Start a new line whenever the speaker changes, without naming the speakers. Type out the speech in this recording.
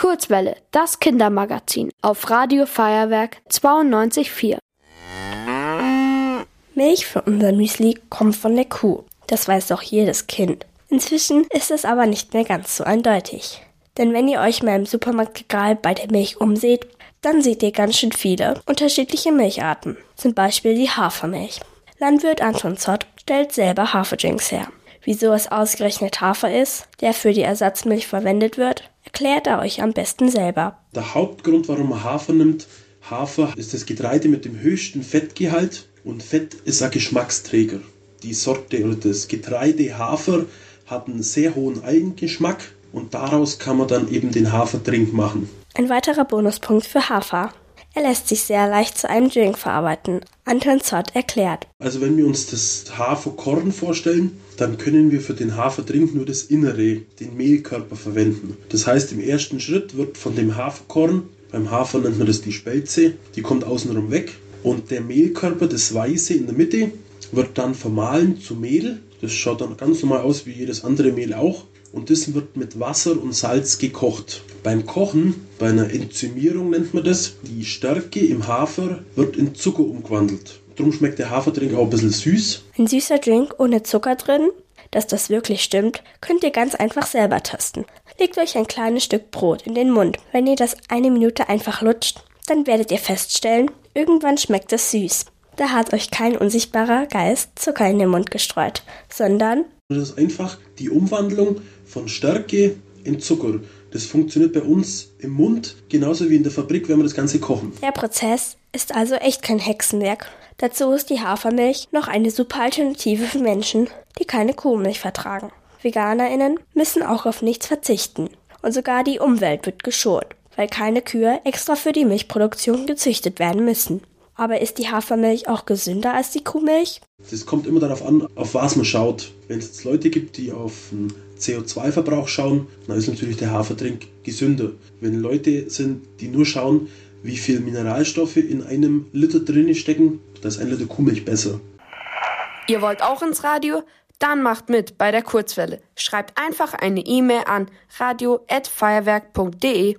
Kurzwelle, das Kindermagazin auf Radio Feuerwerk 92.4.
Milch für unser Müsli kommt von der Kuh. Das weiß doch jedes Kind. Inzwischen ist es aber nicht mehr ganz so eindeutig. Denn wenn ihr euch mal im Supermarktregal bei der Milch umseht, dann seht ihr ganz schön viele unterschiedliche Milcharten. Zum Beispiel die Hafermilch. Landwirt Anton Zott stellt selber Haferdrinks her. Wieso es ausgerechnet Hafer ist, der für die Ersatzmilch verwendet wird, erklärt er euch am besten selber.
Der Hauptgrund, warum man Hafer nimmt, Hafer ist das Getreide mit dem höchsten Fettgehalt und Fett ist ein Geschmacksträger. Die Sorte oder das Getreide Hafer hat einen sehr hohen Eigengeschmack und daraus kann man dann eben den Hafertrink machen.
Ein weiterer Bonuspunkt für Hafer. Er lässt sich sehr leicht zu einem Drink verarbeiten. Anton Zott erklärt.
Also wenn wir uns das Haferkorn vorstellen, dann können wir für den Hafertrink nur das Innere, den Mehlkörper verwenden. Das heißt, im ersten Schritt wird von dem Haferkorn, beim Hafer nennt man das die Spelze, die kommt außenrum weg und der Mehlkörper, das Weiße in der Mitte, wird dann vermahlen zu Mehl. Das schaut dann ganz normal aus wie jedes andere Mehl auch und das wird mit Wasser und Salz gekocht. Beim Kochen, bei einer Enzymierung nennt man das, die Stärke im Hafer wird in Zucker umgewandelt. Darum schmeckt der Haferdrink auch ein bisschen süß.
Ein süßer Drink ohne Zucker drin? Dass das wirklich stimmt, könnt ihr ganz einfach selber testen. Legt euch ein kleines Stück Brot in den Mund. Wenn ihr das eine Minute einfach lutscht, dann werdet ihr feststellen, irgendwann schmeckt es süß. Da hat euch kein unsichtbarer Geist Zucker in den Mund gestreut, sondern
das ist einfach die Umwandlung von Stärke in Zucker. Das funktioniert bei uns im Mund genauso wie in der Fabrik, wenn wir das Ganze kochen.
Der Prozess ist also echt kein Hexenwerk. Dazu ist die Hafermilch noch eine super Alternative für Menschen, die keine Kuhmilch vertragen. VeganerInnen müssen auch auf nichts verzichten. Und sogar die Umwelt wird geschont, weil keine Kühe extra für die Milchproduktion gezüchtet werden müssen. Aber ist die Hafermilch auch gesünder als die Kuhmilch?
Das kommt immer darauf an, auf was man schaut. Wenn es jetzt Leute gibt, die auf den CO2-Verbrauch schauen, dann ist natürlich der Hafertrink gesünder. Wenn Leute sind, die nur schauen, wie viel Mineralstoffe in einem Liter drin stecken, da ist ein Liter Kuhmilch besser.
Ihr wollt auch ins Radio? Dann macht mit bei der Kurzwelle. Schreibt einfach eine E-Mail an radio@feuerwerk.de.